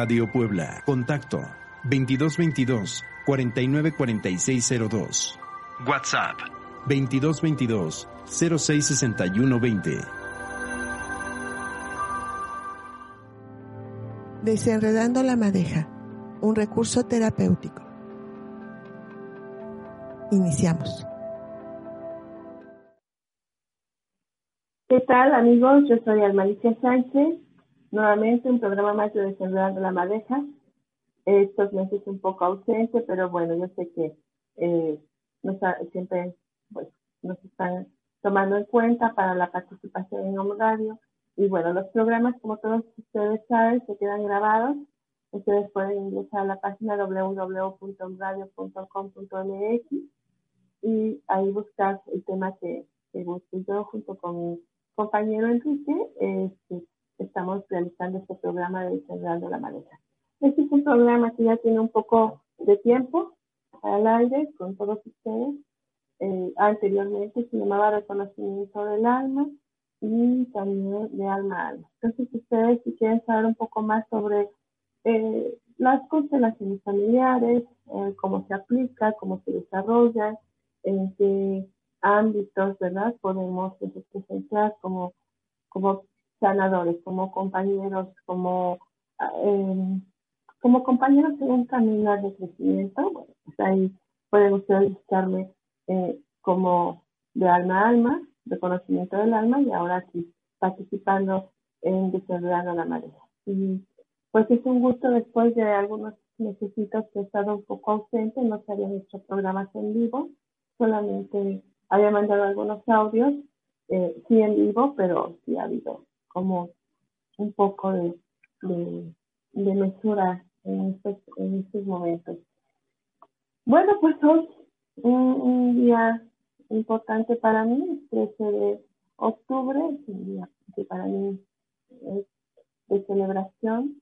Radio Puebla. Contacto 2222 494602. WhatsApp 2222 066120. Desenredando la madeja, un recurso terapéutico. Iniciamos. ¿Qué tal amigos? Yo soy Almalicia Sánchez, nuevamente un programa más de Desenredando la Madeja. Estos meses un poco ausente, pero bueno, yo sé que eh, nos, siempre pues, nos están tomando en cuenta para la participación en un radio. Y bueno, los programas, como todos ustedes saben, se quedan grabados. Ustedes pueden ingresar a la página www.radio.com.mx y ahí buscar el tema que, que Yo junto con mi compañero Enrique este, estamos realizando este programa de Cerrando la Maleta. Este es un programa que ya tiene un poco de tiempo al aire con todos ustedes. Eh, anteriormente se llamaba Reconocimiento del Alma y también de Alma a Alma. Entonces ustedes si quieren saber un poco más sobre eh, las constelaciones familiares, eh, cómo se aplica, cómo se desarrolla, en qué ámbitos, ¿verdad? Podemos presentar como, como sanadores, como compañeros, como, eh, como compañeros en un camino de crecimiento. Bueno, pues ahí pueden ustedes buscarme eh, como de alma a alma, de conocimiento del alma y ahora aquí participando en Desarrollando la Marea. Y pues es un gusto después de algunos necesitos que he estado un poco ausente, no se habían hecho programas en vivo, solamente había mandado algunos audios, eh, sí en vivo, pero sí ha habido como un poco de, de, mesura en estos, en estos momentos. Bueno, pues hoy un, día importante para mí, el 13 de octubre, es un día que para mí es de celebración,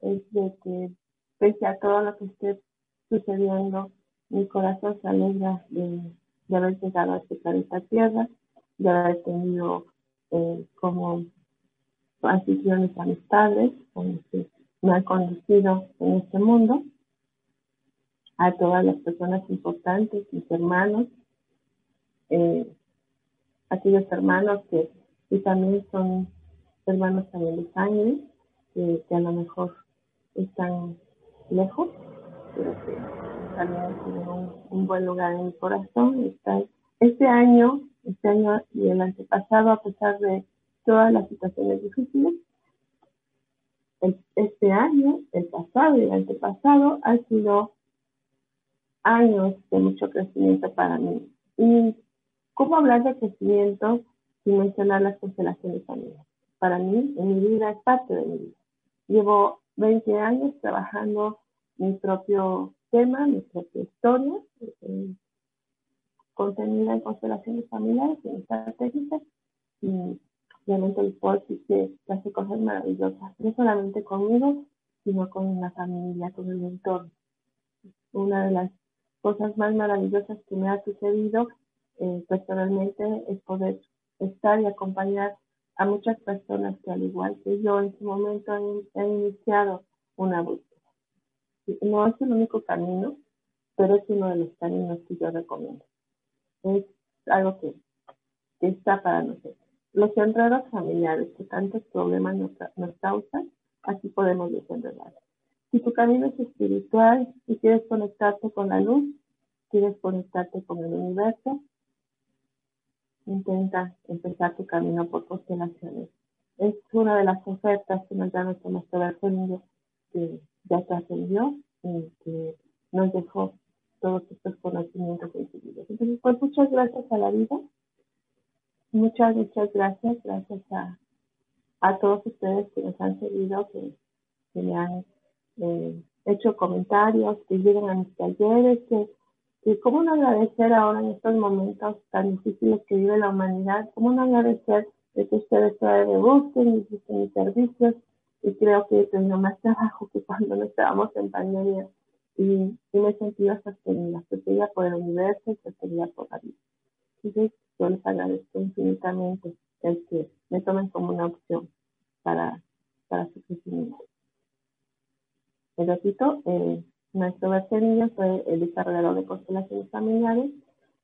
es de que pese a todo lo que esté sucediendo, mi corazón se alegra de, haber llegado a este planeta Tierra, de haber tenido eh, como anfitriones amistades con que me han conocido en este mundo, a todas las personas importantes, mis hermanos, eh, aquellos hermanos que, también son hermanos también de sangre, que, a lo mejor están lejos, pero que también tienen un, buen lugar en mi corazón. este año, este año y el antepasado, a pesar de todas las situaciones difíciles, este año, el pasado y el antepasado han sido años de mucho crecimiento para mí. ¿Y cómo hablar de crecimiento sin mencionar las constelaciones familiares? Para mí, en mi vida, es parte de mi vida. Llevo 20 años trabajando mi propio tema, mi propia historia, eh, contenida en constelaciones familiares, en estrategias, y realmente el decir que hace cosas maravillosas, no solamente conmigo, sino con la familia, con el entorno. Una de las cosas más maravillosas que me ha sucedido eh, personalmente es poder estar y acompañar a muchas personas que al igual que yo en su momento han, iniciado una búsqueda. No es el único camino, pero es uno de los caminos que yo recomiendo. Es algo que, que está para nosotros. Los enredos familiares que tantos problemas nos, causan, así podemos desenredar. Si tu camino es espiritual y quieres conectarte con la luz, quieres conectarte con el universo, intenta empezar tu camino por constelaciones. Es una de las ofertas que nos da nuestro maestro Bergelinde, que ya trascendió y que nos dejó todos estos conocimientos recibidos. Entonces, pues muchas gracias a la vida Muchas, muchas gracias. Gracias a, a todos ustedes que nos han seguido, que, que me han eh, hecho comentarios, que llegan a mis talleres, que, que cómo no agradecer ahora en estos momentos tan difíciles que vive la humanidad, cómo no agradecer de que ustedes todavía me busquen y busquen mis servicios y creo que he tenido más trabajo que cuando no estábamos en pandemia y, y me he sentido sostenida, sostenida por el universo y sostenida por la vida. Entonces, yo les agradezco infinitamente el que me tomen como una opción para, para su crecimiento. repito, eh, nuestro Bercenillo fue el desarrollador de constelaciones familiares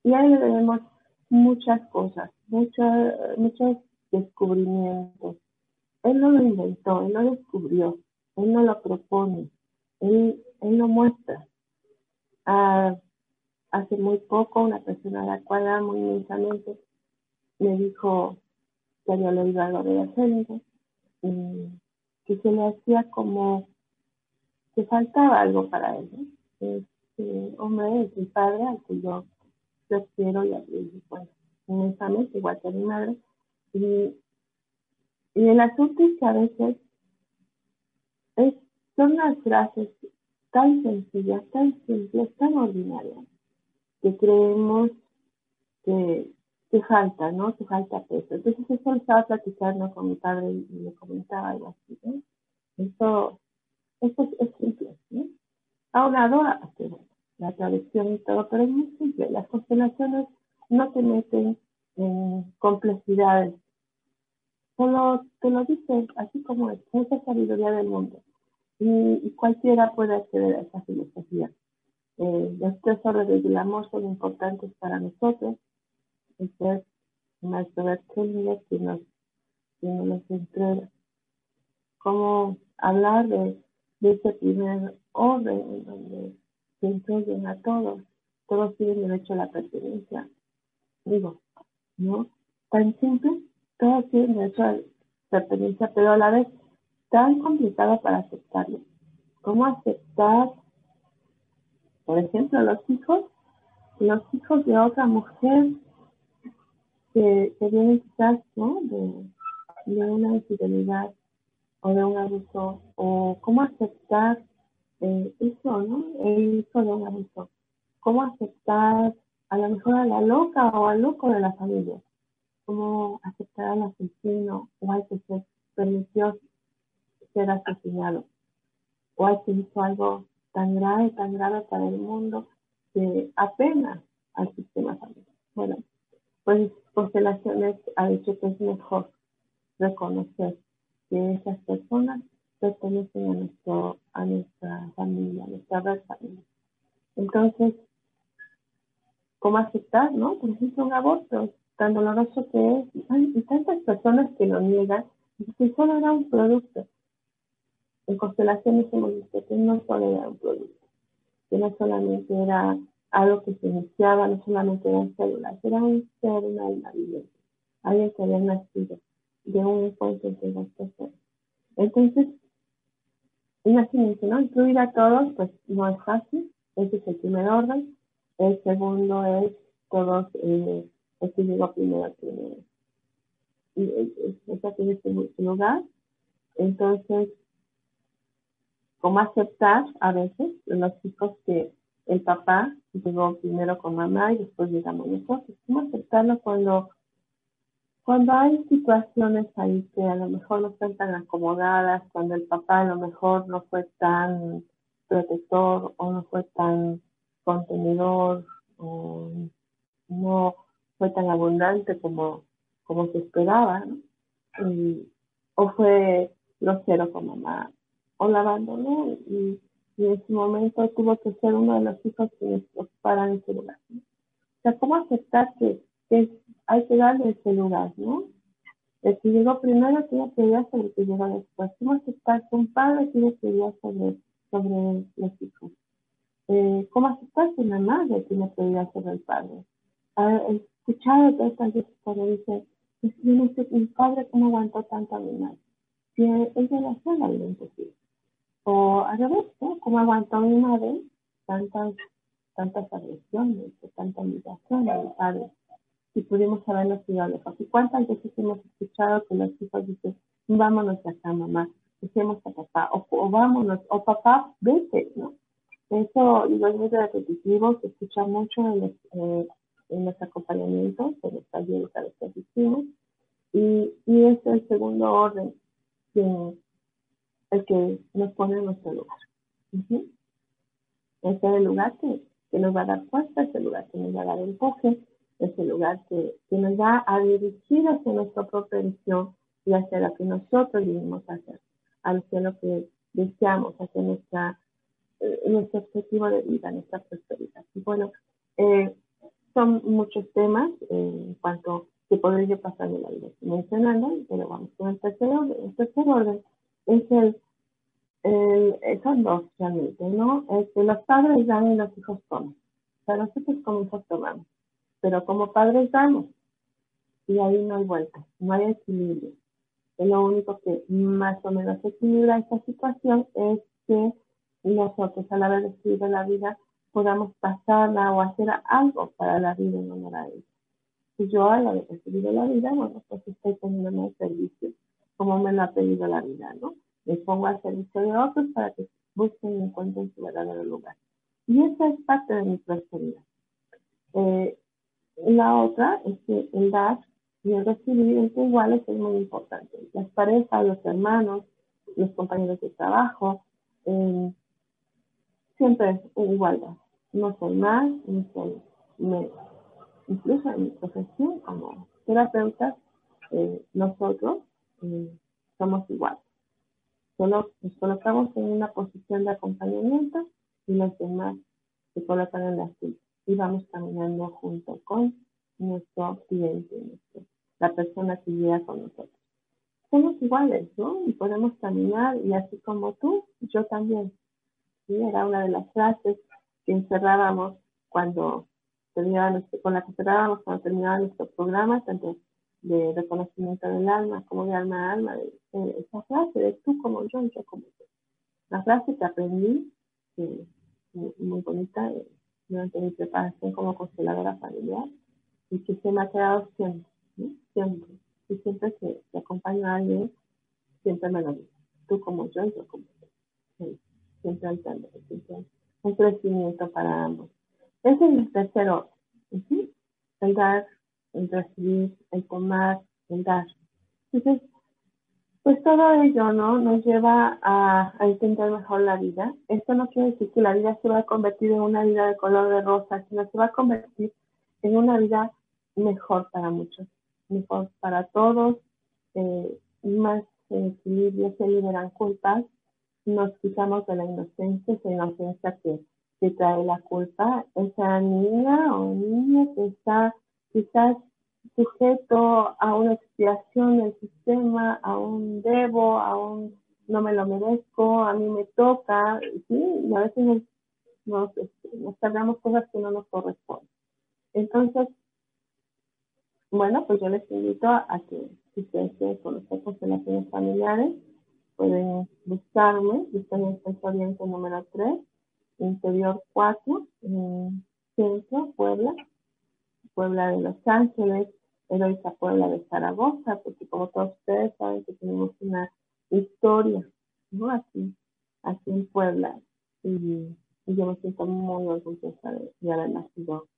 y a él le debemos muchas cosas, muchos, muchos descubrimientos. Él no lo inventó, él lo descubrió, él no lo propone, él, él lo muestra. Ah, hace muy poco una persona a la cual amo inmensamente me dijo que había leído algo de la y que se le hacía como que faltaba algo para él. Este hombre es mi padre al que yo, yo quiero y, y bueno, inmensamente, igual que mi madre. Y, el asunto es que a veces es, son las frases tan sencillas, tan simples, tan ordinarias, que creemos que, que falta, ¿no? Que falta peso. Entonces eso lo estaba platicando con mi padre y, me comentaba algo así, ¿no? Eso, eso es, simple, ¿no? A que, la tradición y todo, pero es muy simple. Las constelaciones no te meten en complejidades. Solo te lo dicen así como es, esa sabiduría del mundo. Y, y cualquiera puede acceder a esa filosofía. Eh, los tres órdenes del son importantes para nosotros. Este es Maestro Bertolini que nos, que nos entrega. Cómo hablar de, de ese primer orden en donde se incluyen a todos. Todos tienen derecho a la pertenencia. Digo, ¿no? Tan simple, todos tienen derecho a la pertenencia, pero a la vez tan complicado para aceptarlo. ¿Cómo aceptar por ejemplo, los hijos, los hijos de otra mujer que, que vienen quizás ¿no? de, una infidelidad o de un abuso, o cómo aceptar eh, eso, ¿no? El hijo de un abuso. Cómo aceptar a lo mejor a la loca o al loco de la familia. Cómo aceptar al asesino o al que se permitió ser asesinado o al que hizo algo tan grave, tan grave para el mundo que apena al sistema familiar. Bueno, pues Constelaciones ha dicho que es mejor reconocer que esas personas pertenecen a, nuestro, a nuestra familia, a nuestra red familia. Entonces, ¿cómo aceptar, no? Por ejemplo, un aborto, tan doloroso que es, y tantas personas que lo niegan, y que solo era un producto en constelaciones hemos visto que no solo era un producto, que no solamente era algo que se iniciaba, no solamente eran células, era un ser, una alma viviente, alguien que había nacido de un encuentro entre dos personas. Entonces, imagínense, ¿no? Incluir a todos, pues no es fácil, ese es el primer orden. El segundo es todos, eh, este llegó primero, primero. Y eso tiene su lugar. Entonces, cómo aceptar a veces los hijos que el papá llegó primero con mamá y después llegamos nosotros. ¿Cómo aceptarlo cuando, cuando hay situaciones ahí que a lo mejor no están tan acomodadas, cuando el papá a lo mejor no fue tan protector o no fue tan contenedor o no fue tan abundante como, como se esperaba, o fue grosero con mamá o la abandonó y, en ese momento tuvo que ser uno de los hijos que ocuparan ese lugar. O sea, ¿cómo aceptar que, hay que darle ese lugar, no? El que llegó primero tiene prioridad sobre el que llegó después. ¿Cómo aceptar que un padre tiene prioridad sobre, sobre los hijos? Eh, ¿Cómo aceptar que una madre tiene prioridad sobre el padre? He escuchado todas estas veces cuando dice, no sé, mi padre cómo aguantó tanto a mi madre. Si la imposible. O al revés, ¿no? ¿Cómo aguantó mi madre tantas, tantas agresiones, tanta humillación a mi padre? Si pudimos habernos ido lejos. ¿Y cuántas veces hemos escuchado que los hijos dicen, vámonos acá, mamá, dejemos a papá, o, vámonos, o papá, vete, ¿no? Eso, digo, es muy repetitivo, se escucha mucho en los, eh, en los acompañamientos, en los talleres a los que asistimos, y, y es el segundo orden que el que nos pone en nuestro lugar. Ese es el lugar que, nos va a dar fuerza, es el lugar que nos va a dar empuje, es el lugar que, nos va a dirigir hacia nuestra propia visión y hacia lo que nosotros vivimos hacer, hacia lo que deseamos, hacia nuestra nuestro objetivo de vida, nuestra prosperidad. Bueno, eh, son muchos temas en cuanto que podría pasar de la vida mencionando, pero vamos con el tercer orden. El tercer orden es el, son dos realmente, ¿no? Es que los padres dan y los hijos toman. Sea, nosotros como hijos tomamos, pero como padres damos. Y ahí no hay vuelta, no hay equilibrio. Lo único que más o menos equilibra esta situación es que nosotros a la vez de recibir la vida podamos pasarla o hacer algo para la vida en honor a ella. Si yo al haber recibido la vida, bueno, pues estoy poniéndome el servicio como me lo ha pedido la vida, ¿no? Me pongo al servicio de otros para que busquen y encuentren su verdadero lugar. Y esa es parte de mi prosperidad. Eh, la otra es que el dar y el recibir entre iguales es muy importante. Las parejas, los hermanos, los compañeros de trabajo, eh, siempre es igualdad. No soy más, ni soy menos. Incluso en mi profesión como terapeuta, eh, nosotros somos iguales. Solo nos colocamos en una posición de acompañamiento y los demás se colocan en la suya. Y vamos caminando junto con nuestro cliente, la persona que llega con nosotros. Somos iguales, ¿no? Y podemos caminar y así como tú, yo también era una de las frases que encerrábamos cuando terminaba con la que cerrábamos cuando terminaba nuestro programa, tanto de reconocimiento del alma como de alma a alma, de, esa frase de tú como yo yo como tú. La frase que aprendí, muy, bonita, eh, durante mi preparación como consteladora familiar, y que se me ha quedado siempre, siempre. Y siempre que, acompaño a alguien, siempre me lo digo, tú como yo yo como tú siempre hay un crecimiento para ambos. Ese es el tercero, el dar, el recibir, el tomar, el dar. Entonces, pues todo ello, ¿no? Nos lleva a, a, entender mejor la vida. Esto no quiere decir que la vida se va a convertir en una vida de color de rosa, sino se va a convertir en una vida mejor para muchos, mejor para todos, eh, más equilibrio, se liberan culpas, nos quitamos de la inocencia, esa inocencia que, que trae la culpa, esa niña o niño que está quizás sujeto a una expiación del sistema, a un debo, a un no me lo merezco, a mí me toca, sí, y a veces nos, nos, este, nos cargamos cosas que no nos corresponden. Entonces, bueno, pues yo les invito a, que si ustedes quieren conocer constelaciones familiares, pueden buscarme, estoy en Centro Oriente número 3, Interior 4, en Centro, Puebla, Puebla de Los Ángeles, Heroica Puebla de Zaragoza, porque como todos ustedes saben que tenemos una historia, ¿no? Aquí, aquí en Puebla, y, yo me siento muy orgullosa de, haber nacido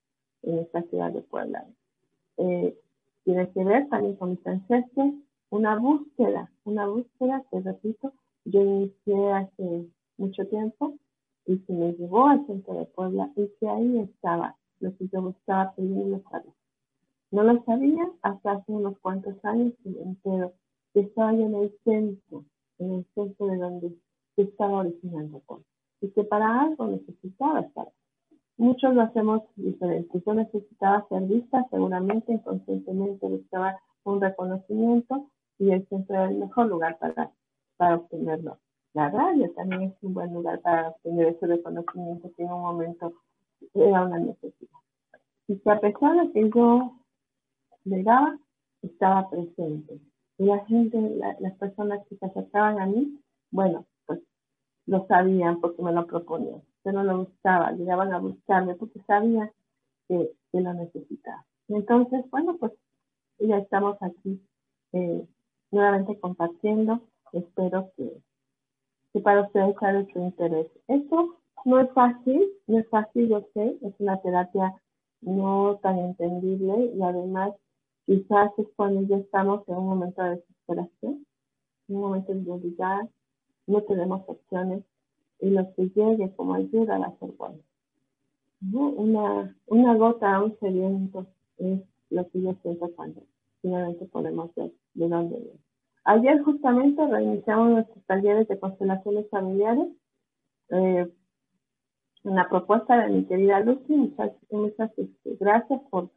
en esta ciudad de Puebla. Eh, tiene que ver también con mis ancestros, una búsqueda, una búsqueda que, repito, yo inicié hace mucho tiempo y que me llevó al centro de Puebla y que ahí estaba lo que yo buscaba pedir saber. No lo sabía hasta hace unos cuantos años me entero estaba yo en el centro, en el centro de donde se estaba originando todo y que para algo necesitaba estar. Muchos lo hacemos diferente. Yo necesitaba ser vista, seguramente, inconscientemente buscaba un reconocimiento y el centro es el mejor lugar para, para obtenerlo. La radio también es un buen lugar para obtener ese reconocimiento que en un momento era una necesidad. Y que a pesar de que yo llegaba, estaba presente. Y la gente, las personas que se acercaban a mí, bueno, pues lo sabían porque me lo proponían. No lo buscaba, llegaban a buscarme porque sabían que, que lo necesitaba. Entonces, bueno, pues ya estamos aquí eh, nuevamente compartiendo. Espero que, que para ustedes sea de su interés. Esto no es fácil, no es fácil, yo sé, es una terapia no tan entendible y además quizás es cuando ya estamos en un momento de desesperación, en un momento en donde ya no tenemos opciones y lo que llegue como ayuda va a ser bueno. Una, una gota un sediento es lo que yo siento cuando finalmente podemos ver de dónde viene. Ayer justamente reiniciamos nuestros talleres de constelaciones familiares. Eh, una propuesta de mi querida Lucy. Muchas, muchas este, gracias por,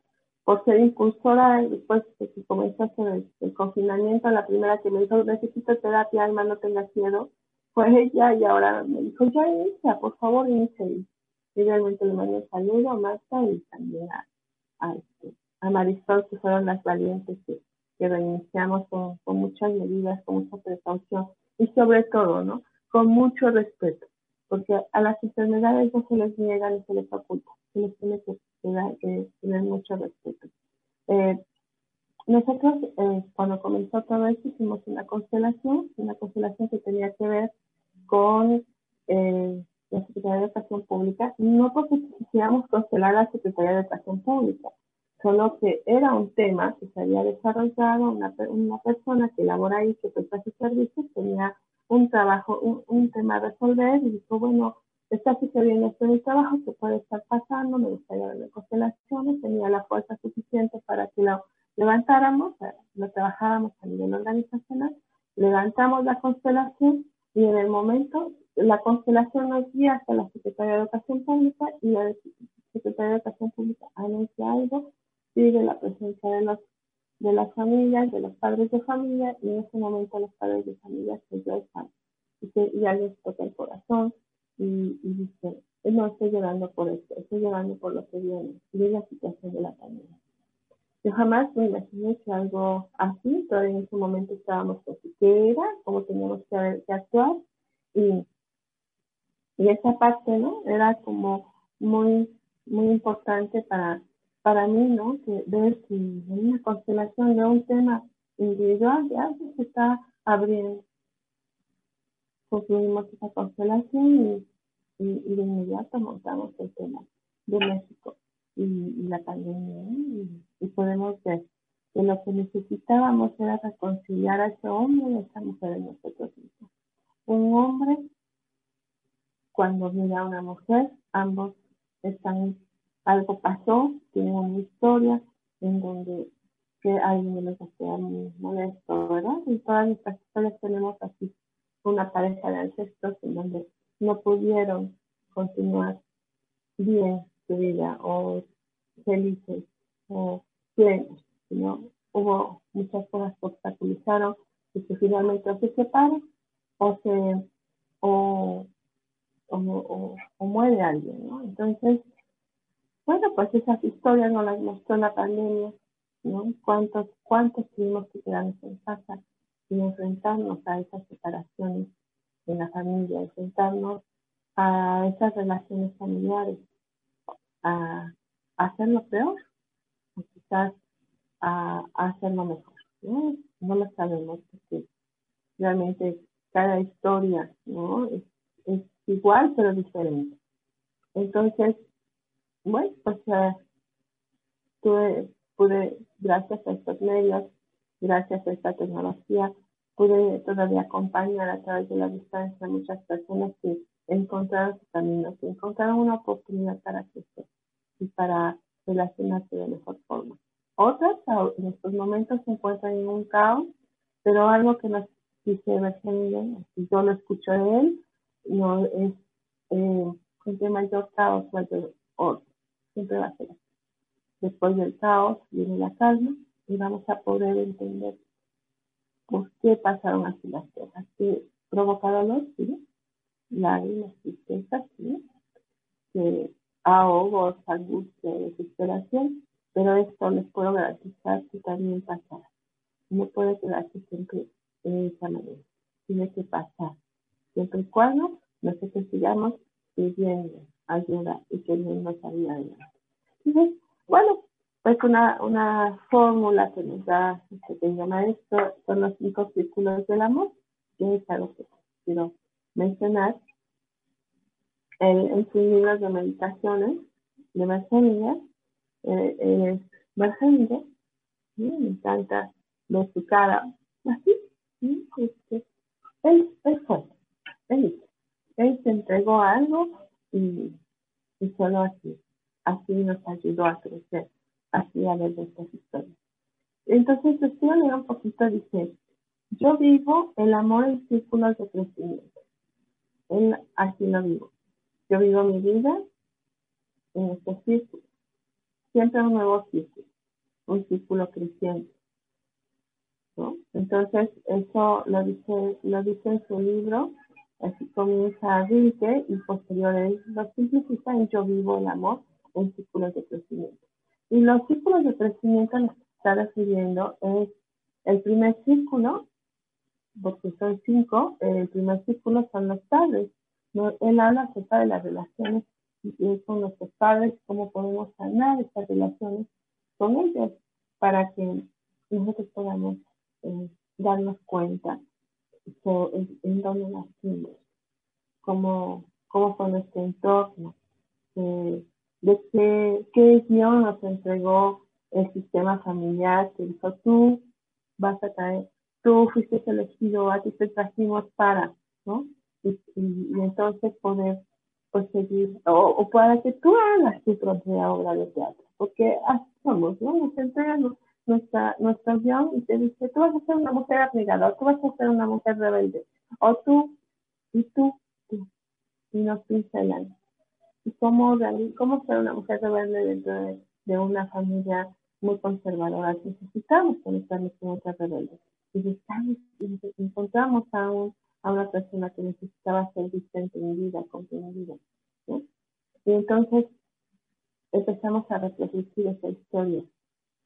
por ser impulsora después de que comenzó el, el, confinamiento. La primera que me dijo, necesito terapia, alma, no tengas miedo, fue ella y ahora me dijo, ya inicia, por favor, inicia. Y realmente le mando un saludo a Marta y también a, a, este, a Marisol, que fueron las valientes que, que reiniciamos con, con muchas medidas, con mucha precaución y sobre todo, ¿no? Con mucho respeto porque a las enfermedades no se les niega ni se les oculta, se les tiene que, tener mucho respeto. Eh, nosotros, eh, cuando comenzó todo esto, hicimos una constelación, una constelación que tenía que ver con eh, la Secretaría de Educación Pública, no porque quisiéramos constelar a la Secretaría de Educación Pública, solo que era un tema que se había desarrollado, una, una persona que labora ahí, que presta sus servicios, tenía un trabajo, un, un tema a resolver y dijo, bueno, está sucediendo esto en el trabajo, que puede estar pasando, me gustaría ver constelaciones, tenía la fuerza suficiente para que lo levantáramos, lo trabajáramos a nivel organizacional, levantamos la constelación y en el momento la constelación nos guía hasta la Secretaría de Educación Pública y la Secretaría de Educación Pública anuncia algo, pide la presencia de los de las familias, de los padres de familia, y en ese momento los padres de familia se lloran y, que, ya les toca el corazón y, y dicen, no estoy llorando por esto, estoy llorando por lo que viene, y es la situación de la familia. Yo jamás me imaginé que algo así, todavía en ese momento estábamos con qué era, cómo teníamos que, que actuar, y, y esa parte, ¿no? Era como muy, muy importante para para mí, ¿no? Que ver que en una constelación de un tema individual ya se está abriendo. Concluimos esa constelación y, y, de inmediato montamos el tema de México y, la pandemia. Y, podemos ver que lo que necesitábamos era reconciliar a ese hombre y a esa mujer en nosotros mismos. Un hombre, cuando mira a una mujer, ambos están algo pasó, tiene una historia en donde que alguien hacía muy molesto, ¿verdad? En todas nuestras historias tenemos así una pareja de ancestros en donde no pudieron continuar bien su vida o felices o plenos, sino hubo muchas cosas que obstaculizaron y que finalmente o se separan o se o, o muere alguien, ¿no? Entonces, bueno, pues esas historias nos las mostró la pandemia, ¿no? ¿Cuántos, cuántos tuvimos que quedarnos en casa y enfrentarnos a esas separaciones en la familia, enfrentarnos a esas relaciones familiares, a, hacerlo peor o quizás a, hacerlo mejor. ¿no? no lo sabemos porque realmente cada historia ¿no? es igual pero diferente. Entonces, bueno, pues tuve, pude, gracias a estos medios, gracias a esta tecnología, pude todavía acompañar a través de la distancia a muchas personas que encontraron su camino, que encontraron una oportunidad para crecer y para relacionarse de mejor forma. Otras en estos momentos se encuentran en un caos, pero algo que nos dice si yo lo escucho de él, no es eh, entre mayor caos, mayor orden siempre va a ser así. Después del caos viene la calma y vamos a poder entender por qué pasaron así las cosas, qué provoca dolor, ¿sí? lágrimas, tristeza, ¿sí? que ahogos, angustia, desesperación, pero esto les puedo garantizar que también pasará. No puede quedarse siempre en esa manera, tiene que pasar, siempre y cuando nosotros sigamos pidiendo ayuda y que no nos ayude adelante. bueno, pues una, una fórmula que nos da, se llama esto, son los cinco círculos del amor, que es algo que quiero mencionar. en sus libros de meditaciones de Marcelina, eh, es me encanta ver su cara, así, este, él, él fue, él, él se entregó a algo y, solo así, así nos ayudó a crecer, así a ver estas historias. Entonces, quiero leer un poquito, dice, yo vivo el amor en círculos de crecimiento. Él así lo vivo. yo vivo mi vida en este círculo, siempre un nuevo círculo, un círculo creciente. ¿no? Entonces, eso lo dice, lo dice en su libro, así comienza Rilke y posteriores lo simplifica en Yo vivo el amor en círculos de crecimiento. Y los círculos de crecimiento a los que está refiriendo es el primer círculo, porque son cinco, el primer círculo son los padres. Él habla acerca de las relaciones con nuestros padres, cómo podemos sanar estas relaciones con ellos para que nosotros podamos eh, darnos cuenta en, dónde nacimos, cómo, cómo fue nuestro entorno, eh, de qué, qué guion nos entregó el sistema familiar que dijo tú vas a caer, tú fuiste elegido, a ti te trajimos para, ¿no? Y, entonces poder pues seguir, o, para que tú hagas tu propia obra de teatro, porque así somos, ¿no? Nos entregan nuestra, nuestro guion y te dice, tú vas a ser una mujer abnegada, o tú vas a ser una mujer rebelde, o tú, y tú, tú, y nos pincelan. ¿Y cómo, cómo ser una mujer rebelde dentro de, una familia muy conservadora? Necesitamos conectarnos con otras rebeldes. Y, encontramos a, un, a una persona que necesitaba ser vista, entendida, comprendida. ¿no? Y entonces empezamos a reproducir esa historia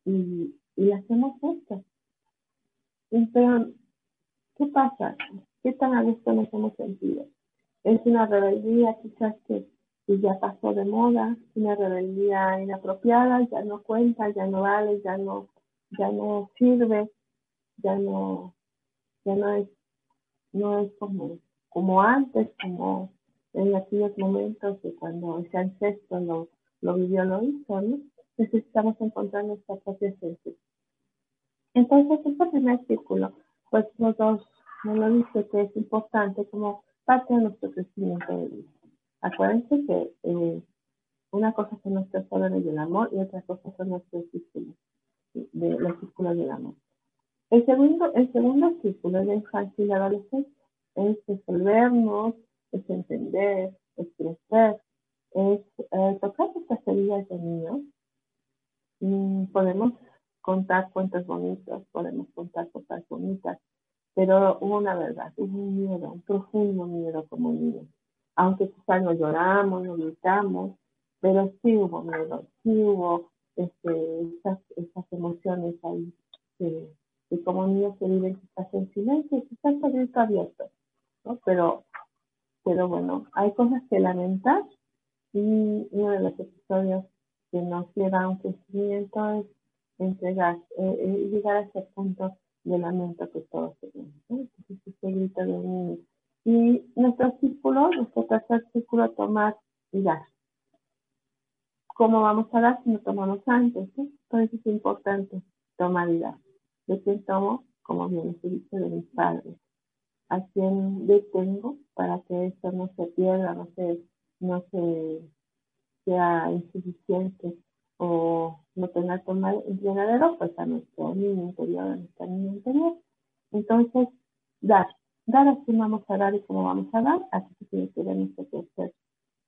y, y hacemos esto. Pero, ¿qué pasa? ¿Qué tan a gusto nos hemos sentido? Es una rebeldía quizás que ya pasó de moda, una rebeldía inapropiada, ya no cuenta, ya no vale, ya no, ya no sirve, ya no, ya no es, no es como, como antes, como en aquellos momentos de cuando ese ancestro lo, lo vivió, lo hizo, ¿no? Necesitamos encontrar nuestra propia esencia. Entonces, este primer círculo, pues nos, nos dice que es importante como parte de nuestro crecimiento de vida. Acuérdense que eh, una cosa son nuestros poderes del amor y otra cosa son nuestros círculos, de, los círculos del amor. El segundo, el segundo círculo es la infancia y la adolescencia. Es resolvernos, es entender, es crecer, es eh, tocar estas heridas de niños. Mm, podemos contar cuentos bonitos, podemos contar cosas bonitas, pero hubo una verdad, hubo un miedo, un profundo miedo como niños aunque quizás no lloramos, no gritamos, pero sí hubo miedo, sí hubo este, esas, esas emociones ahí, que, como niños se viven quizás en silencio, quizás el grito abierto. Pero, pero bueno, hay cosas que lamentar y uno de los episodios que nos lleva a un crecimiento es entregar, eh, eh, llegar a ese punto de lamento que todos tenemos, niño y nuestro círculo, nuestro tercer círculo, tomar y dar. ¿Cómo vamos a dar si no tomamos antes? Entonces es importante tomar y dar. ¿De quién tomo? Como bien se dice, de mis padres. ¿A quién detengo para que esto no se pierda, no se, no se sea insuficiente o no que tomar el llenadero? Pues a nuestro niño interior, a nuestra niña interior. Entonces, dar dar así vamos a dar y cómo vamos a dar, así que tiene que ver nuestro tercer,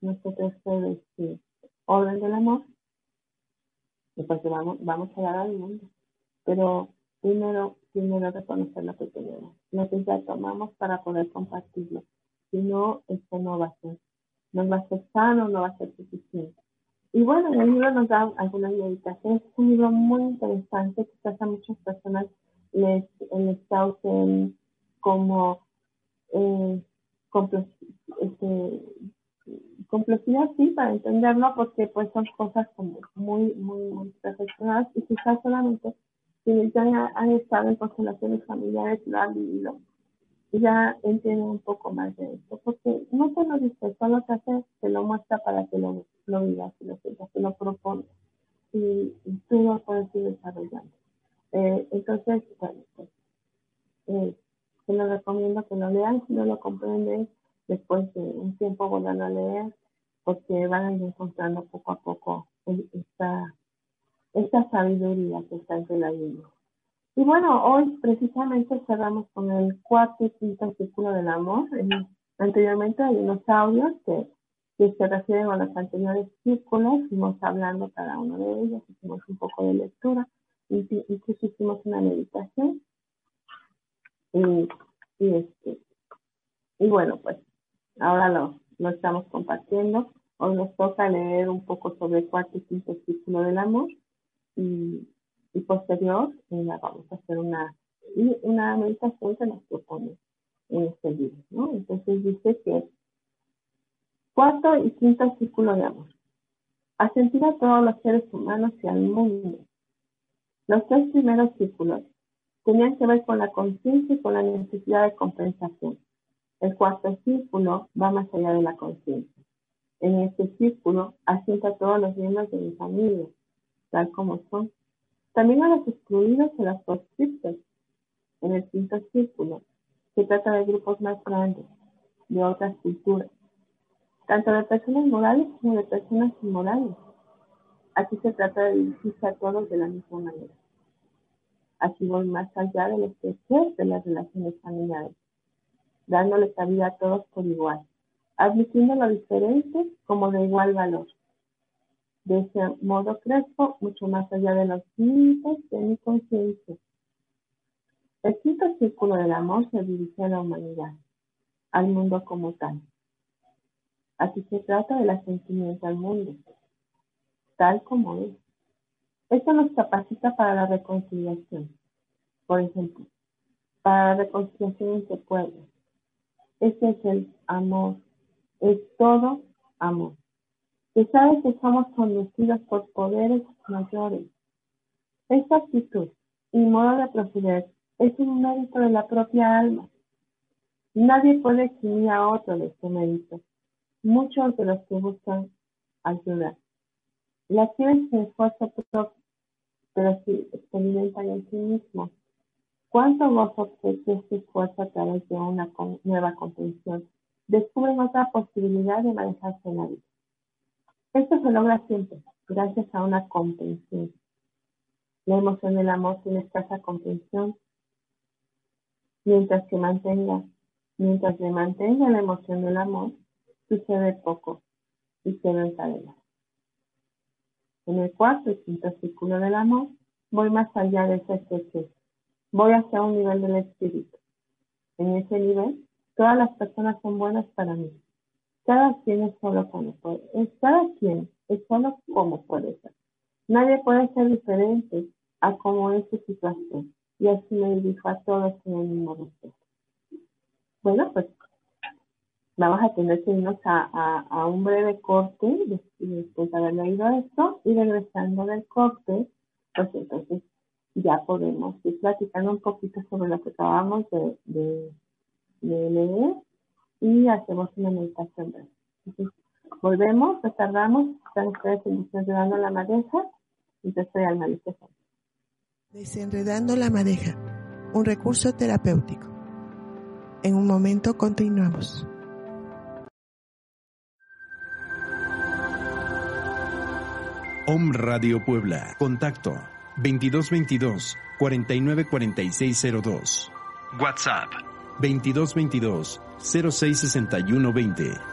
nuestro tercer este, orden del amor, y porque vamos, vamos a dar al mundo. Pero primero, primero reconocer lo que tenemos, lo que ya tomamos para poder compartirlo. Si no, esto no va a ser, no va a ser sano, no va a ser suficiente. Y bueno, el libro nos da algunas meditaciones. Es un libro muy interesante, quizás a muchas personas les, les causen como eh, este, complejidad, sí, para entenderlo, porque pues son cosas como muy, muy, muy perfeccionadas y quizás solamente quienes ya han estado en constelaciones familiares lo han vivido ya entienden un poco más de esto, porque no te lo dice, solo te hace, te lo muestra para que lo, lo vivas, lo sientas, te lo propone y, tú lo puedes ir desarrollando. Eh, entonces, bueno, pues, eh, se lo recomiendo que lo lean si no lo comprenden después de un tiempo vuelvan a leer porque van a ir encontrando poco a poco esta, esta sabiduría que está entre la Biblia. Y bueno, hoy precisamente cerramos con el cuarto y quinto círculo del amor. anteriormente hay unos audios que que se refieren a los anteriores círculos, fuimos hablando cada uno de ellos, hicimos un poco de lectura, incluso hicimos una meditación. Y, y, este, y bueno, pues ahora lo, lo estamos compartiendo. Hoy nos toca leer un poco sobre el cuarto y quinto círculo del amor y posterior eh, vamos a hacer una, una meditación que nos propone en este libro. ¿no? Entonces dice que cuarto y quinto círculo de amor. A sentir a todos los seres humanos y al mundo. Los tres primeros círculos tenían que ver con la conciencia y con la necesidad de compensación. El cuarto círculo va más allá de la conciencia. En este círculo asienta a todos los miembros de mi familia, tal como son. También a los excluidos y a los proscriptos. En el quinto círculo se trata de grupos más grandes, de otras culturas, tanto de personas morales como de personas inmorales. Aquí se trata de dirigirse a todos de la misma manera. Aquí voy más allá del estrecho de las relaciones familiares, dándoles cabida a todos por igual, admitiendo lo diferente como de igual valor. De ese modo crezco mucho más allá de los límites de mi conciencia el quinto círculo del amor se dirige a la humanidad, al mundo como tal. Así se trata del asentimiento al mundo, tal como es. Esto nos capacita para la reconciliación. Por ejemplo, para la reconciliación entre pueblos. Este es el amor, es todo amor. Que sabe que somos conducidos por poderes mayores. Esta actitud y modo de proceder es un mérito de la propia alma. Nadie puede eximir a otro de este mérito. Muchos de los que buscan ayuda la quieren sin esfuerzo propio, pero si experimentan en sí mismos. ¿Cuánto gozo que este esfuerzo a través de una nueva comprensión descubren otra posibilidad de manejarse en la vida? Esto se logra siempre, gracias a una comprensión. La emoción del amor tiene escasa comprensión Mientras que mantenga, mientras le mantenga la emoción del amor, sucede poco y se encadena. En el cuarto y quinto círculo del amor, voy más allá de ese proceso. Voy hacia un nivel del espíritu. En ese nivel, todas las personas son buenas para mí. Cada quien es solo como puede. Es cada quien es solo como puede ser. Nadie puede ser diferente a cómo es su situación y así me dirijo a todos en el mismo respeto. Bueno, pues vamos a tener que irnos a, a, un breve corte después de haber leído esto y regresando del corte, pues entonces ya podemos ir platicando un poquito sobre lo que acabamos de, de, leer y hacemos una meditación breve. Entonces, volvemos, retardamos, están ustedes en dando la madeja y yo estoy al manifestar. Desenredando la madeja, un recurso terapéutico. En un momento continuamos. Om Radio Puebla. Contacto 2222 494602. WhatsApp 2222 066120.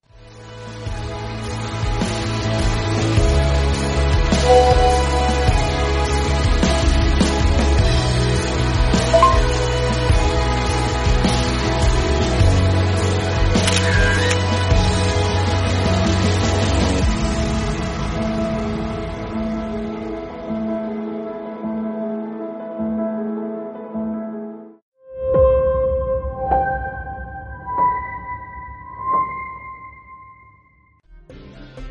Thank you.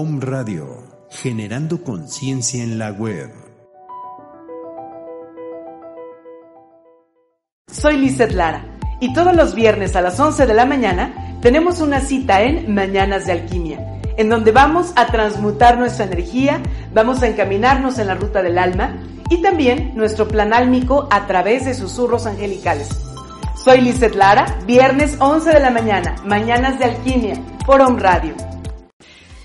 Om Radio, generando conciencia en la web. Soy Lizeth Lara y todos los viernes a las 11 de la mañana tenemos una cita en Mañanas de Alquimia, en donde vamos a transmutar nuestra energía, vamos a encaminarnos en la ruta del alma y también nuestro plan álmico a través de susurros angelicales. Soy Lizeth Lara, viernes 11 de la mañana, Mañanas de Alquimia, por Home Radio.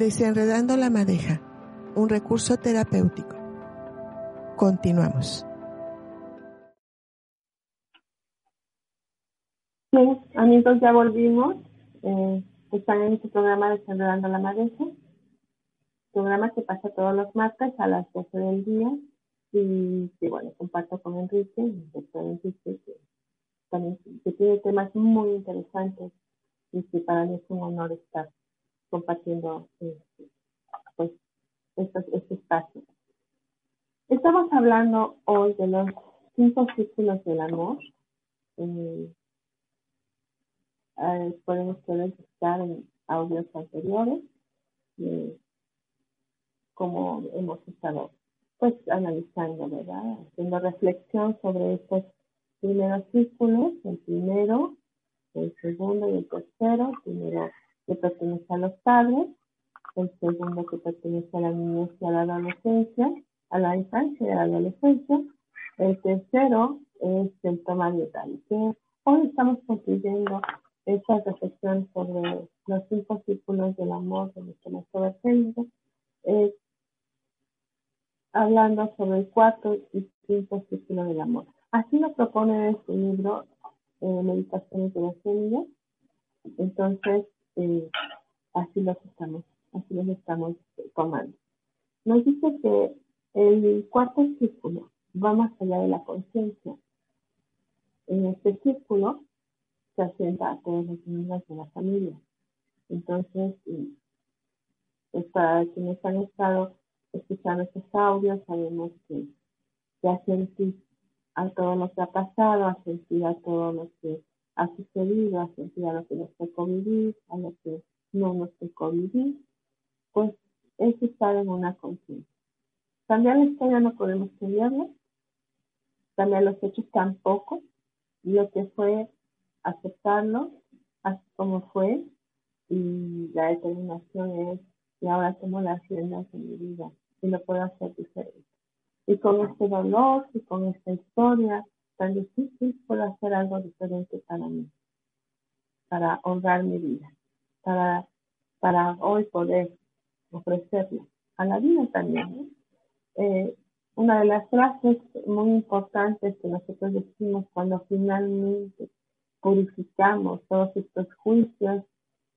Desenredando la madeja, un recurso terapéutico. Continuamos. Bien, amigos, ya volvimos. Eh, están en este programa Desenredando la madeja. Programa que pasa todos los martes a las 12 del día. Y que bueno, comparto con Enrique, que, que tiene temas muy interesantes y que para mí es un honor estar compartiendo este, pues, este espacio. Estamos hablando hoy de los cinco círculos del amor. Eh, eh, podemos ustedes buscar en audios anteriores, eh, como hemos estado pues analizando, ¿verdad? Haciendo reflexión sobre estos primeros círculos, el primero, el segundo y el tercero, primero que pertenece a los padres, el segundo que pertenece a la niñez y a la adolescencia, a la infancia y a la adolescencia, el tercero es el toma vital, que hoy estamos concluyendo esta reflexión sobre los cinco círculos del amor de nuestro maestro eh, hablando sobre el cuarto y quinto círculo del amor. Así lo propone este libro, eh, Meditaciones de la Semilla. Entonces, eh, así los estamos, así los estamos tomando. Nos dice que el cuarto círculo va más allá de la conciencia. En este círculo se asienta a todos los miembros de la familia. Entonces, pues para quienes han estado escuchando estos audios, sabemos que ya sentí a todo lo que ha pasado, a sentir a todo lo que ha sucedido, a sentir a lo que nos tocó vivir, a lo que no nos tocó vivir, pues es estar en una conciencia. Cambiar la historia no podemos cambiarlo, cambiar los hechos tampoco, lo que fue aceptarlo así como fue y la determinación es y ahora tomo las riendas de mi vida y lo puedo hacer diferente. Y con este dolor y con esta historia tan difícil puedo hacer algo diferente para mí, para honrar mi vida, para, para hoy poder ofrecerle a la vida también. Eh, una de las frases muy importantes que nosotros decimos cuando finalmente purificamos todos estos juicios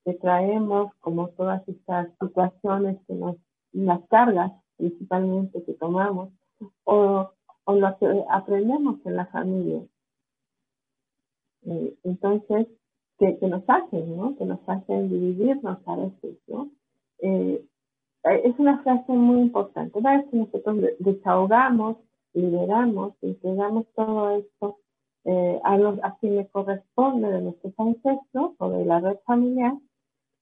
que traemos, como todas estas situaciones que nos, las cargas principalmente que tomamos, o, o lo que aprendemos en la familia. Eh, entonces, que, nos hacen, ¿no? Que nos hacen dividirnos a veces, ¿no? Eh, es una frase muy importante. Una vez que nosotros desahogamos, liberamos, entregamos todo esto eh, a, los, a quien le corresponde de nuestros ancestros o de la red familiar,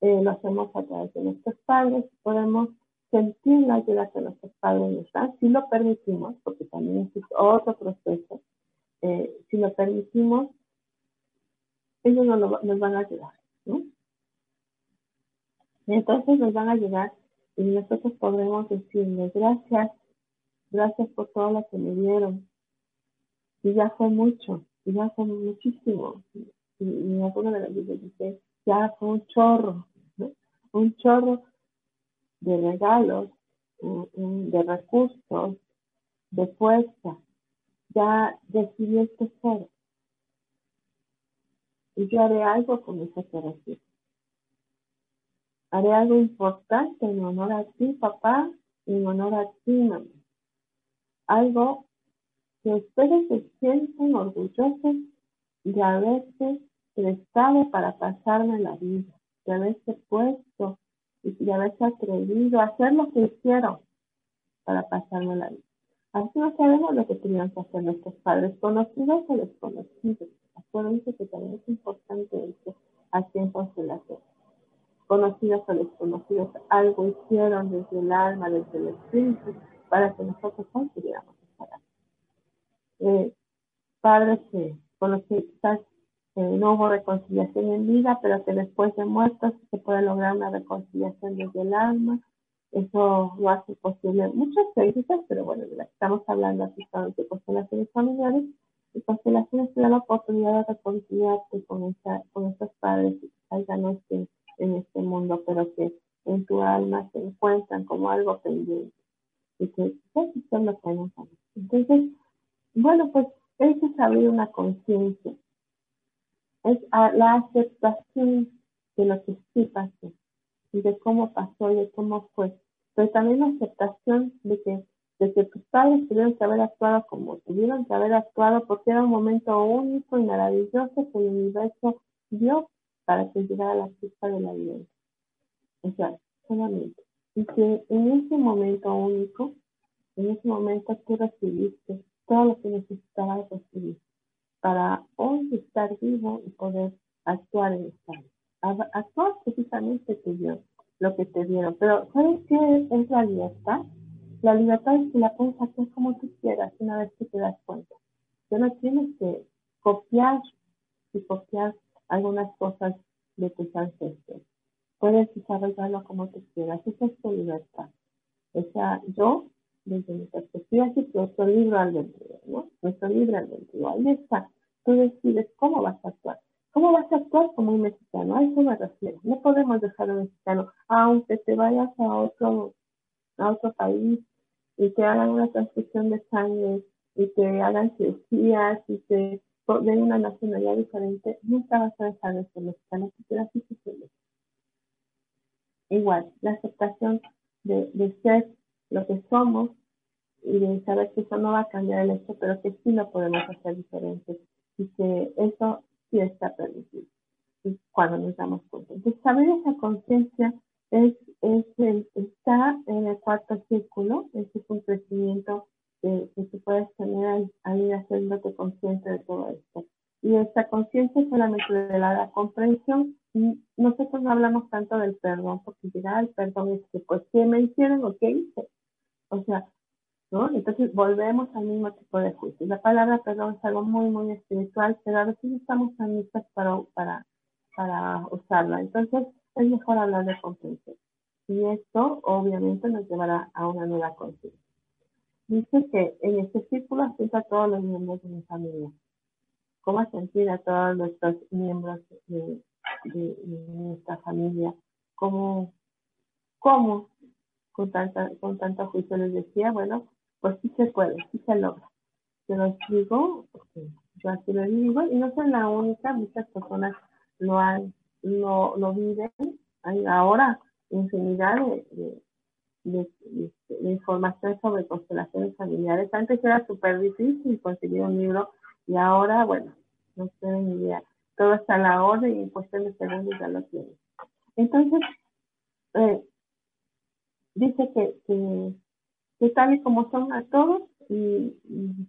eh, lo hacemos a través de nuestros padres, podemos sentir la ayuda que nuestros padres nos dan, si lo permitimos, porque también es otro proceso, eh, si lo permitimos, ellos nos, nos van a ayudar, ¿no? entonces nos van a ayudar y nosotros podremos decirles gracias, gracias por todo lo que me dieron. Y ya fue mucho, y ya fue muchísimo. Y, y de las veces dice, ya fue un chorro, un chorro de regalos, de recursos, de fuerza. Ya decidí este ser. Y yo haré algo con ese que Haré algo importante en honor a ti, papá, y en honor a ti, mamá. Algo que ustedes se sienten orgullosos de haberse prestado para pasarme la vida, de haberse puesto y de haberse atrevido a hacer lo que hicieron para pasarme la vida. Así no sabemos lo que tenían que hacer nuestros padres, conocidos o desconocidos. Acuérdense que también es importante eso aquí en constelación. Conocidos o desconocidos, algo hicieron desde el alma, desde el espíritu, para que nosotros pudiéramos estar eh, padres que con los que quizás no hubo reconciliación en vida, pero que después de muertos se puede lograr una reconciliación desde el alma. Eso lo hace posible muchas técnicas, pero bueno, estamos hablando aquí de constelaciones familiares. Y constelaciones te da la oportunidad de reconciliarte con, esa, padres que quizás ya no estén en este mundo, pero que en tu alma se encuentran como algo pendiente y que quizás son los que Entonces, bueno, pues eso es abrir una conciencia. Es la aceptación de lo que sí pasó y de cómo pasó y de cómo fue. Pero también la aceptación de que, de que tus padres tuvieron que haber actuado como tuvieron que haber actuado porque era un momento único y maravilloso que el universo dio para que llegara la fiesta de la vida. O sea, solamente. Y que en ese momento único, en ese momento tú recibiste todo lo que necesitabas recibir para hoy estar vivo y poder actuar en esta. Actuar precisamente te dio lo que te dieron. Pero ¿sabes qué es la libertad? La libertad es que la puedes hacer como tú quieras una vez que te das cuenta. Ya no tienes que copiar y copiar algunas cosas de tus ancestros. Puedes desarrollarlo como tú quieras. Esa es tu libertad. O sea, yo desde mi perspectiva, sí, nuestro libro albedrío, ¿no? Nuestro libre albedrío, ahí está. Tú decides cómo vas a actuar. ¿Cómo vas a actuar como un mexicano? A eso me. No podemos dejar a un mexicano, aunque te vayas a otro, a otro país y te hagan una transfusión de sangre y te hagan cirugías y te den una nacionalidad diferente, nunca vas a dejar de ser mexicano, porque así sucede. Igual, la aceptación de ser lo que somos y de saber que eso no va a cambiar el hecho, pero que sí lo podemos hacer diferente y que eso sí está permitido y cuando nos damos cuenta. Entonces, saber esa conciencia es, es el, está en el cuarto círculo, ese es un crecimiento que, que se puedes tener ahí haciéndote consciente de todo esto. Y esta conciencia solamente de la, comprensión. Y nosotros no hablamos tanto del perdón, porque llegar al perdón es que, pues, ¿qué me hicieron o qué hice? O sea, ¿no? Entonces volvemos al mismo tipo de juicio. La palabra perdón es algo muy, muy espiritual, pero a veces estamos tan listos para, para, para usarla. Entonces es mejor hablar de comprensión. Y esto obviamente nos llevará a una nueva conciencia. Dice que en este círculo asienta a todos los miembros de mi familia. ¿Cómo sentir a todos nuestros miembros de, nuestra familia? ¿Cómo, cómo con, tanta, con tanto juicio les decía? Bueno, pues sí se puede, sí se logra. Se los digo, yo así lo digo, y no soy la única, muchas personas lo han, lo, lo viven. Hay ahora infinidad de de, información sobre constelaciones familiares. Antes era súper difícil conseguir un libro y ahora, bueno, no tienen idea. Todo está a la orden y en cuestión de segundos ya lo tienen. Entonces, eh, dice que, que, tal y como son a todos y, y,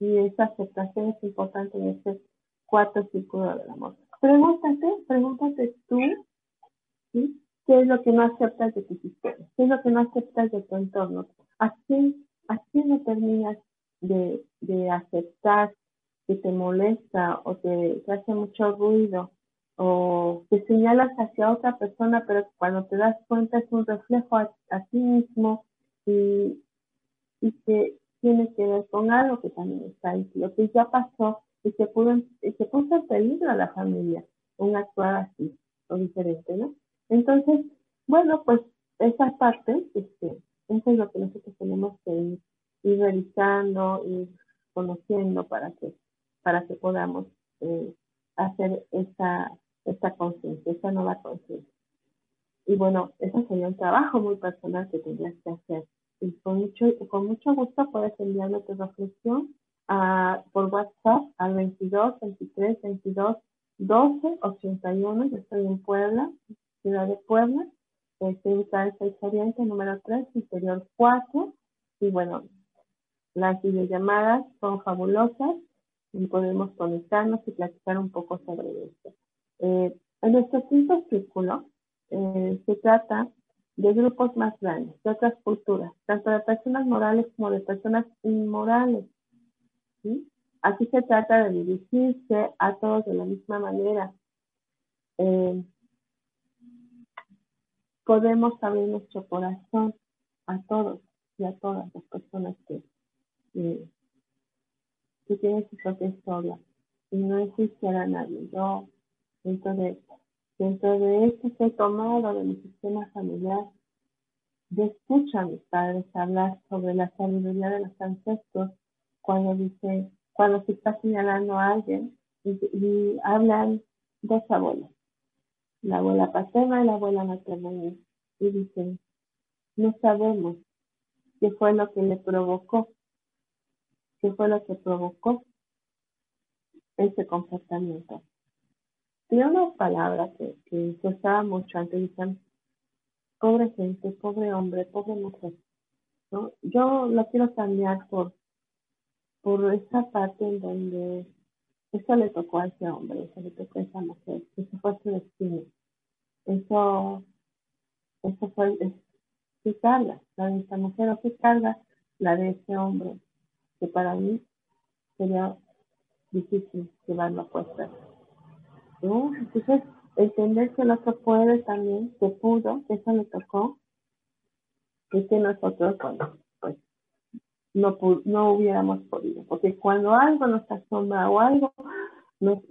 esa aceptación es importante en este cuarto círculo del amor. Pregúntate, pregúntate tú, ¿sí? ¿Qué es lo que no aceptas de tu sistema? ¿Qué es lo que no aceptas de tu entorno? ¿A quién, a no terminas de, de aceptar que te molesta o te, hace mucho ruido o te señalas hacia otra persona, pero cuando te das cuenta es un reflejo a, ti mismo y, y que tiene que ver con algo que también está ahí, lo que ya pasó y se, pudo, y se puso en peligro a la familia, un actuar así o diferente, ¿no? Entonces, bueno, pues esa parte, este, eso es lo que nosotros tenemos que ir, revisando, y conociendo para que, para que podamos eh, hacer esta, esta conciencia, esta nueva conciencia. Y bueno, eso sería un trabajo muy personal que tendrías que hacer. Y con mucho, con mucho gusto puedes enviarme tu reflexión a, por WhatsApp al 22 23 22 12 81. Yo estoy en Puebla, Ciudad de Puebla, estoy ubicada en Seis Oriente, número 3, interior 4. Y bueno, las videollamadas son fabulosas y podemos conectarnos y platicar un poco sobre esto. Eh, en nuestro quinto círculo eh, se trata de grupos más grandes, de otras culturas, tanto de personas morales como de personas inmorales. Aquí se trata de dirigirse a todos de la misma manera. Eh, podemos abrir nuestro corazón a todos y a todas las personas que, tienen su propia historia y no enjuiciar a nadie. Yo, dentro de, dentro de esto que he tomado de mi sistema familiar, yo escucho a mis padres hablar sobre la sabiduría de los ancestros cuando dice, cuando se está señalando a alguien y, hablan dos abuelos la abuela paterna y la abuela materna. Y dicen, no sabemos qué fue lo que le provocó, qué fue lo que provocó ese comportamiento. Tiene una palabra que, que se usaba mucho antes, dicen, pobre gente, pobre hombre, pobre mujer. ¿no? Yo lo quiero cambiar por, por esa parte en donde eso le tocó a ese hombre, eso le tocó a esa mujer, eso fue su destino. Eso, eso fue, qué carga la de esa mujer o qué carga la de ese hombre, que para mí sería difícil llevarlo a puesta. ¿No? Entonces, entender que el otro puede también, que pudo, que eso le tocó, y que nosotros, bueno, no, no hubiéramos podido. Porque cuando algo nos asombra o algo nos,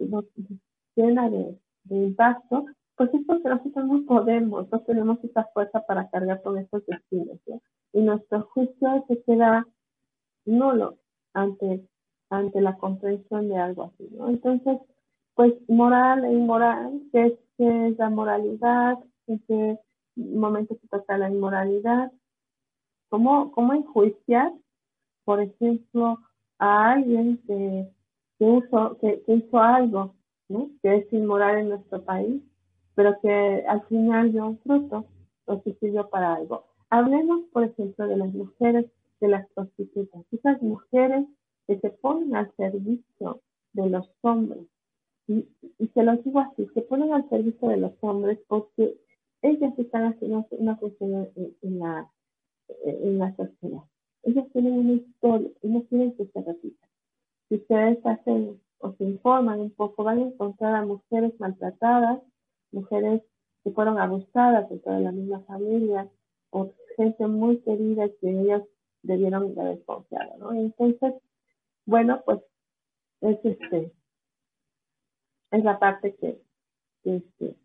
llena de, impacto, pues es porque nosotros no podemos, no tenemos esa fuerza para cargar con estos destinos. Y nuestro juicio se queda nulo ante, ante la comprensión de algo así. Entonces, pues moral e inmoral, ¿qué es, es la moralidad? ¿En qué momento se toca la inmoralidad? ¿Cómo, cómo enjuiciar por ejemplo, a alguien que, que, hizo algo que es inmoral en nuestro país, pero que al final dio un fruto o se sirvió para algo. Hablemos, por ejemplo, de las mujeres de las prostitutas, esas mujeres que se ponen al servicio de los hombres. Y, se los digo así, se ponen al servicio de los hombres porque ellas están haciendo una función en, la, en la sociedad. Ellas tienen una historia y no quieren que se repita. Si ustedes hacen o se informan un poco, van a encontrar a mujeres maltratadas, mujeres que fueron abusadas dentro de la misma familia, o gente muy querida que ellas debieron de haber confiado, ¿no? Entonces, bueno, pues es este, es la parte que, este,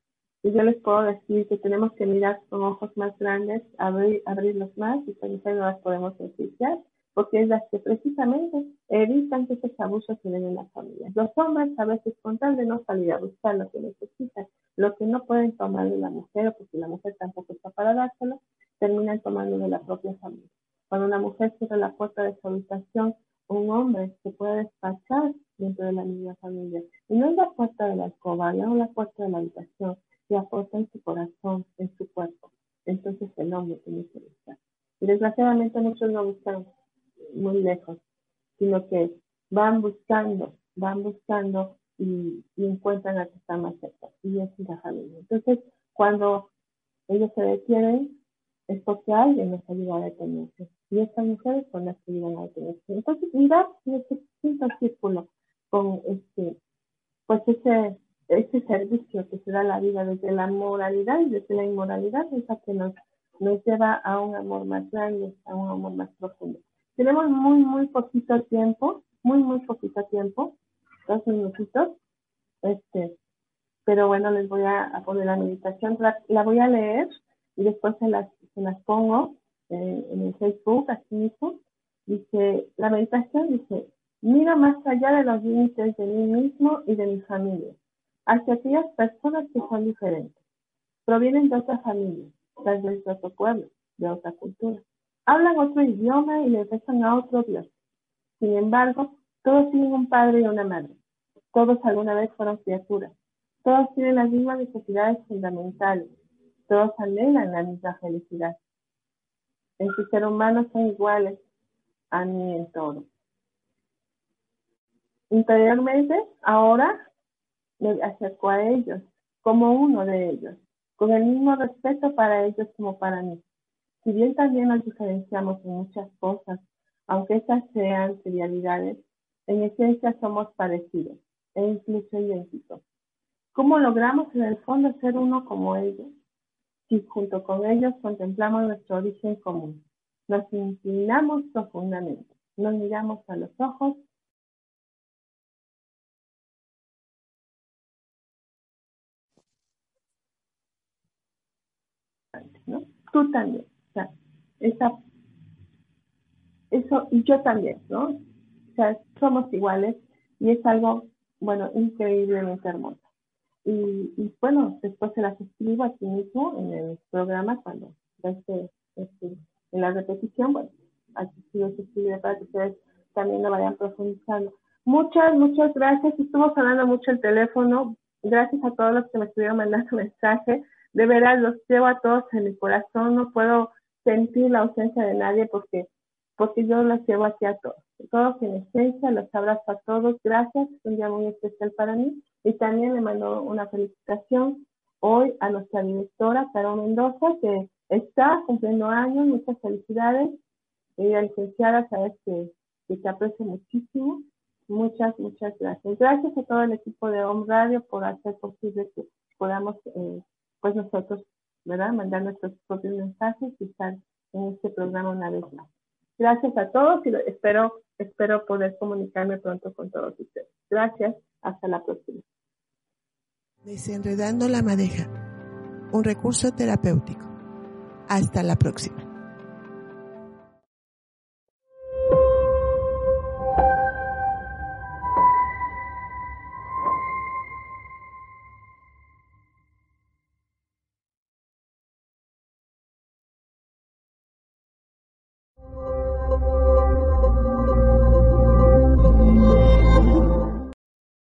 yo les puedo decir que tenemos que mirar con ojos más grandes, abrir, abrirlos más y pensar no las podemos beneficiar, porque es las que precisamente evitan que esos abusos se den en las familias. Los hombres a veces con tal de no salir a buscar lo que necesitan, lo que no pueden tomar de la mujer, porque la mujer tampoco está para dárselo, terminan tomando de la propia familia. Cuando una mujer cierra la puerta de su habitación, un hombre se puede despachar dentro de la misma familia. Y no es la puerta de la alcoba, no es la puerta de la habitación, la puerta en su corazón, en su cuerpo. Entonces el hombre tiene que buscar. Y desgraciadamente muchos no buscan muy lejos, sino que van buscando, van buscando y, encuentran a que está más cerca. Y es la familia. Entonces, cuando ellos se detienen, es porque alguien nos ayuda a detenerse. Y estas mujeres son las que ayudan a detenerse. Entonces, mirar en este círculo con este, pues ese, ese servicio que se da a la vida desde la moralidad y desde la inmoralidad es la que nos, nos lleva a un amor más grande, a un amor más profundo. Tenemos muy, muy poquito tiempo, muy, muy poquito tiempo, dos minutitos, este, pero bueno, les voy a, poner la meditación, la, voy a leer y después se las, se las pongo eh, en el Facebook, así mismo. Dice, la meditación dice, mira más allá de los límites de mí mismo y de mi familia, hacia aquellas personas que son diferentes. Provienen de otra familia, tal vez de otro pueblo, de otra cultura. Hablan otro idioma y le rezan a otro Dios. Sin embargo, todos tienen un padre y una madre. Todos alguna vez fueron criaturas. Todos tienen las mismas necesidades fundamentales. Todos anhelan la misma felicidad. En su ser humano son iguales a mí en todo. Interiormente, ahora me acerco a ellos como uno de ellos, con el mismo respeto para ellos como para mí. Si bien también nos diferenciamos en muchas cosas, aunque estas sean trivialidades, en esencia somos parecidos e incluso idénticos. ¿Cómo logramos en el fondo ser uno como ellos? Si junto con ellos contemplamos nuestro origen común, nos inclinamos profundamente, nos miramos a los ojos ¿no? Tú también esa, eso, y yo también, ¿no? O sea, somos iguales y es algo, bueno, increíblemente hermoso. Y, y bueno, después se las escribo aquí mismo en el programa cuando este, este, en la repetición, bueno, aquí sí se escribe para que ustedes también lo vayan profundizando. Muchas, muchas gracias. Estuvo sonando mucho el teléfono. Gracias a todos los que me estuvieron mandando mensaje. De veras, los llevo a todos en mi corazón. No puedo sentir la ausencia de nadie porque, porque yo los llevo aquí a todos. Todos en esencia, los abrazo a todos. Gracias, es un día muy especial para mí. Y también le mando una felicitación hoy a nuestra directora, Caro Mendoza, que está cumpliendo años. Muchas felicidades. Ella licenciada, sabes que, te aprecio muchísimo. Muchas, muchas gracias. Gracias a todo el equipo de Home Radio por hacer posible que podamos, eh, pues nosotros ¿verdad? Mandar nuestros propios mensajes y estar en este programa una vez más. Gracias a todos y espero, espero poder comunicarme pronto con todos ustedes. Gracias, hasta la próxima. Desenredando la madeja, un recurso terapéutico. Hasta la próxima.